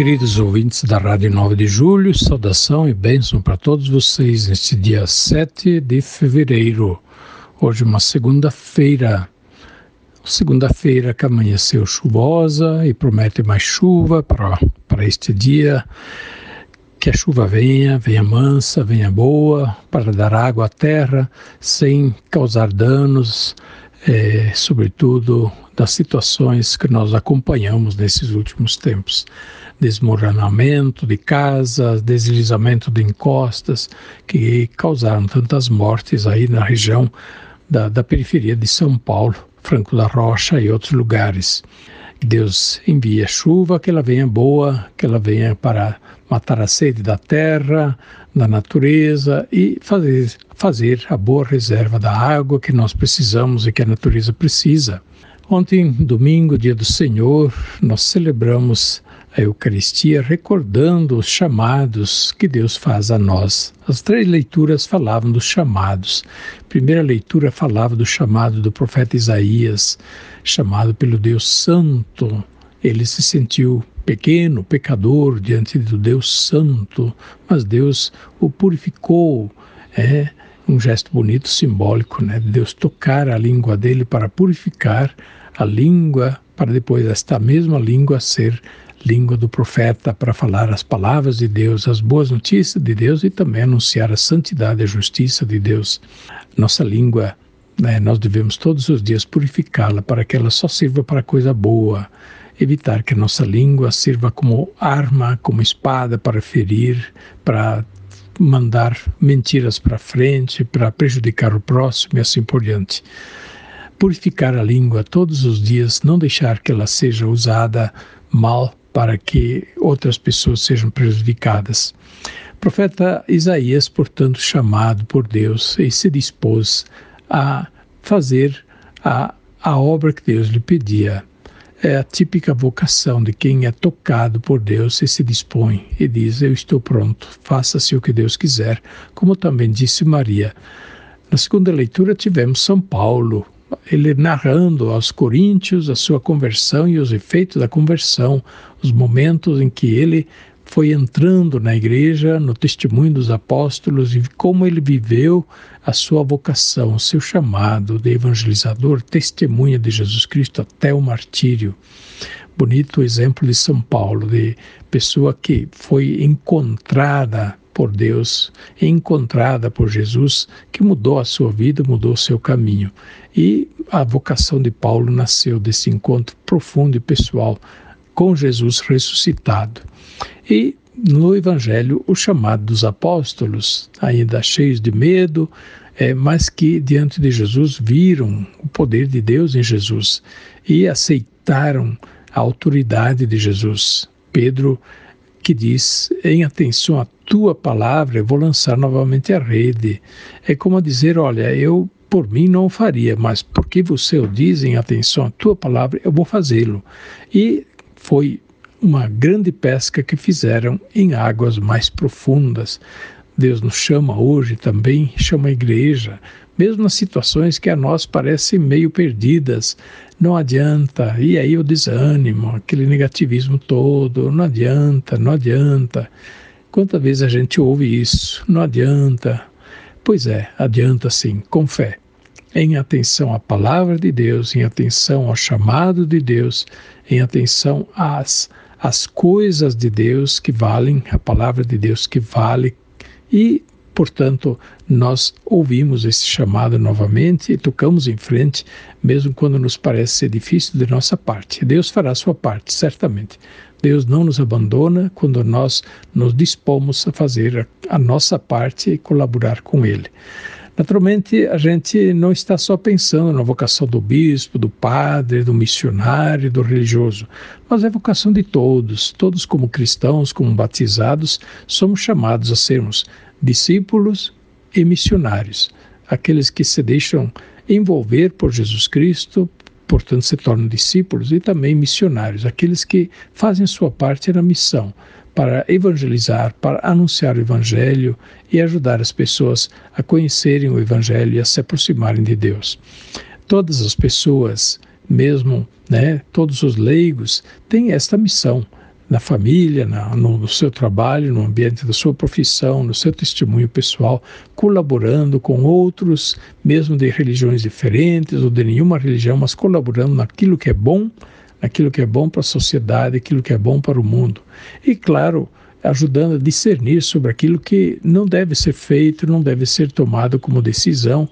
Queridos ouvintes da Rádio 9 de Julho, saudação e bênção para todos vocês neste dia 7 de fevereiro. Hoje, uma segunda-feira. Segunda-feira que amanheceu chuvosa e promete mais chuva para, para este dia. Que a chuva venha, venha mansa, venha boa, para dar água à terra sem causar danos, é, sobretudo das situações que nós acompanhamos nesses últimos tempos desmoronamento de casas, deslizamento de encostas, que causaram tantas mortes aí na região da, da periferia de São Paulo, Franco da Rocha e outros lugares. Deus envia chuva, que ela venha boa, que ela venha para matar a sede da terra, da natureza e fazer, fazer a boa reserva da água que nós precisamos e que a natureza precisa. Ontem, domingo, dia do Senhor, nós celebramos a Eucaristia recordando os chamados que Deus faz a nós. As três leituras falavam dos chamados. A primeira leitura falava do chamado do profeta Isaías, chamado pelo Deus Santo. Ele se sentiu pequeno, pecador diante do Deus Santo, mas Deus o purificou. É um gesto bonito, simbólico, né? Deus tocar a língua dele para purificar a língua, para depois esta mesma língua ser língua do profeta para falar as palavras de Deus, as boas notícias de Deus e também anunciar a santidade e a justiça de Deus. Nossa língua, né, nós devemos todos os dias purificá-la para que ela só sirva para coisa boa. Evitar que a nossa língua sirva como arma, como espada para ferir, para mandar mentiras para frente, para prejudicar o próximo e assim por diante. Purificar a língua todos os dias, não deixar que ela seja usada mal para que outras pessoas sejam prejudicadas. O profeta Isaías, portanto, chamado por Deus, e se dispôs a fazer a, a obra que Deus lhe pedia. É a típica vocação de quem é tocado por Deus e se dispõe e diz: Eu estou pronto, faça-se o que Deus quiser, como também disse Maria. Na segunda leitura tivemos São Paulo, ele narrando aos coríntios a sua conversão e os efeitos da conversão, os momentos em que ele foi entrando na igreja, no testemunho dos apóstolos e como ele viveu a sua vocação, o seu chamado de evangelizador, testemunha de Jesus Cristo até o martírio. Bonito exemplo de São Paulo, de pessoa que foi encontrada por Deus, encontrada por Jesus, que mudou a sua vida, mudou o seu caminho. E a vocação de Paulo nasceu desse encontro profundo e pessoal com Jesus ressuscitado. E no Evangelho, o chamado dos apóstolos, ainda cheios de medo, é, mas que diante de Jesus viram o poder de Deus em Jesus e aceitaram a autoridade de Jesus. Pedro que diz: em atenção à tua palavra, eu vou lançar novamente a rede. É como a dizer: olha, eu por mim não o faria, mas porque você o diz em atenção à tua palavra, eu vou fazê-lo. E foi uma grande pesca que fizeram em águas mais profundas. Deus nos chama hoje também, chama a igreja, mesmo nas situações que a nós parecem meio perdidas. Não adianta, e aí o desânimo, aquele negativismo todo, não adianta, não adianta. Quantas vezes a gente ouve isso? Não adianta. Pois é, adianta sim, com fé. Em atenção à palavra de Deus, em atenção ao chamado de Deus, em atenção às, às coisas de Deus que valem, a palavra de Deus que vale, e, portanto, nós ouvimos esse chamado novamente e tocamos em frente, mesmo quando nos parece ser difícil de nossa parte. Deus fará sua parte, certamente. Deus não nos abandona quando nós nos dispomos a fazer a nossa parte e colaborar com Ele. Naturalmente, a gente não está só pensando na vocação do bispo, do padre, do missionário, do religioso, mas é a vocação de todos. Todos, como cristãos, como batizados, somos chamados a sermos discípulos e missionários, aqueles que se deixam envolver por Jesus Cristo, portanto se tornam discípulos e também missionários, aqueles que fazem sua parte na missão para evangelizar, para anunciar o evangelho e ajudar as pessoas a conhecerem o evangelho e a se aproximarem de Deus. Todas as pessoas, mesmo, né, todos os leigos têm esta missão na família, na, no, no, seu trabalho, no ambiente da sua profissão, no seu testemunho pessoal, colaborando com outros, mesmo de religiões diferentes ou de nenhuma religião, mas colaborando naquilo que é bom, naquilo que é bom para a sociedade, aquilo que é bom para o mundo. E, claro, ajudando a discernir sobre aquilo que não deve ser feito, não deve ser tomado como decisão,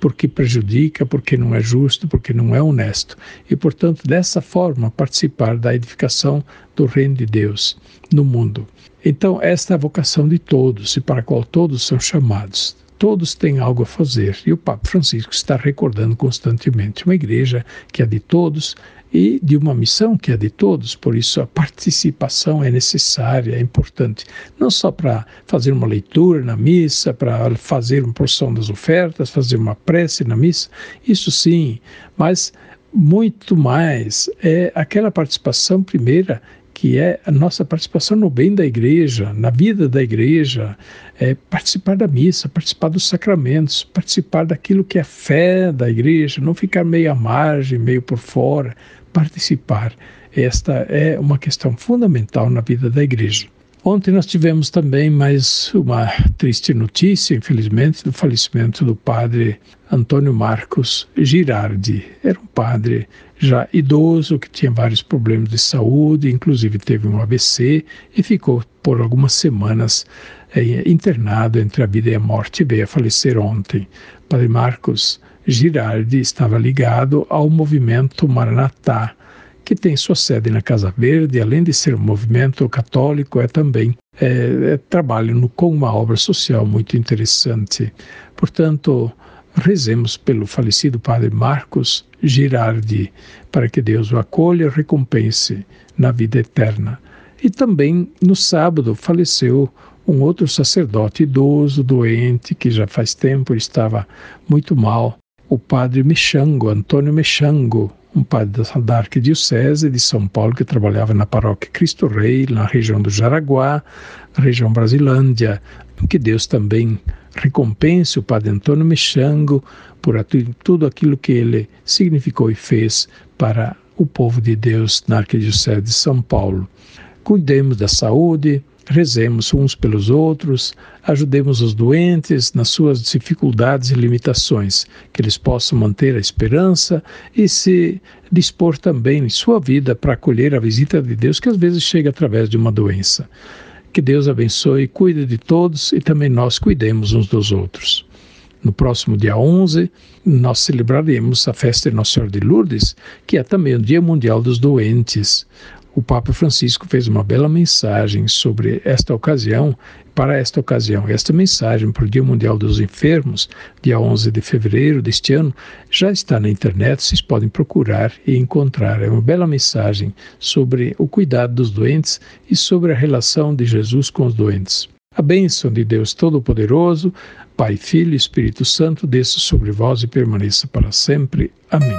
porque prejudica, porque não é justo, porque não é honesto. E, portanto, dessa forma, participar da edificação do reino de Deus no mundo. Então, esta é a vocação de todos e para a qual todos são chamados. Todos têm algo a fazer. E o Papa Francisco está recordando constantemente uma igreja que é de todos e de uma missão que é de todos, por isso a participação é necessária, é importante, não só para fazer uma leitura na missa, para fazer uma porção das ofertas, fazer uma prece na missa, isso sim, mas muito mais é aquela participação primeira que é a nossa participação no bem da igreja, na vida da igreja, é participar da missa, participar dos sacramentos, participar daquilo que é fé da igreja, não ficar meio à margem, meio por fora, participar. Esta é uma questão fundamental na vida da igreja. Ontem nós tivemos também mais uma triste notícia, infelizmente, do falecimento do padre Antônio Marcos Girardi. Era um padre já idoso que tinha vários problemas de saúde, inclusive teve um AVC e ficou por algumas semanas é, internado entre a vida e a morte veio a falecer ontem. Padre Marcos Girardi estava ligado ao movimento Maranatá, que tem sua sede na Casa Verde, além de ser um movimento católico, é também é, é, trabalha no, com uma obra social muito interessante. Portanto, rezemos pelo falecido padre Marcos Girardi, para que Deus o acolha e recompense na vida eterna. E também no sábado faleceu um outro sacerdote idoso, doente, que já faz tempo estava muito mal, o padre Mechango, Antônio Mechango, um padre da Arquidiocese de São Paulo que trabalhava na paróquia Cristo Rei, na região do Jaraguá, região Brasilândia. Que Deus também recompense o padre Antônio Mechango por tudo aquilo que ele significou e fez para o povo de Deus na Arquidiocese de São Paulo. Cuidemos da saúde, Rezemos uns pelos outros, ajudemos os doentes nas suas dificuldades e limitações, que eles possam manter a esperança e se dispor também em sua vida para acolher a visita de Deus que às vezes chega através de uma doença. Que Deus abençoe, cuide de todos e também nós cuidemos uns dos outros. No próximo dia 11, nós celebraremos a festa de Nossa Senhora de Lourdes, que é também o Dia Mundial dos Doentes o Papa Francisco fez uma bela mensagem sobre esta ocasião, para esta ocasião. Esta mensagem para o Dia Mundial dos Enfermos, dia 11 de fevereiro deste ano, já está na internet, vocês podem procurar e encontrar. É uma bela mensagem sobre o cuidado dos doentes e sobre a relação de Jesus com os doentes. A bênção de Deus Todo-Poderoso, Pai, Filho e Espírito Santo, desça sobre vós e permaneça para sempre. Amém.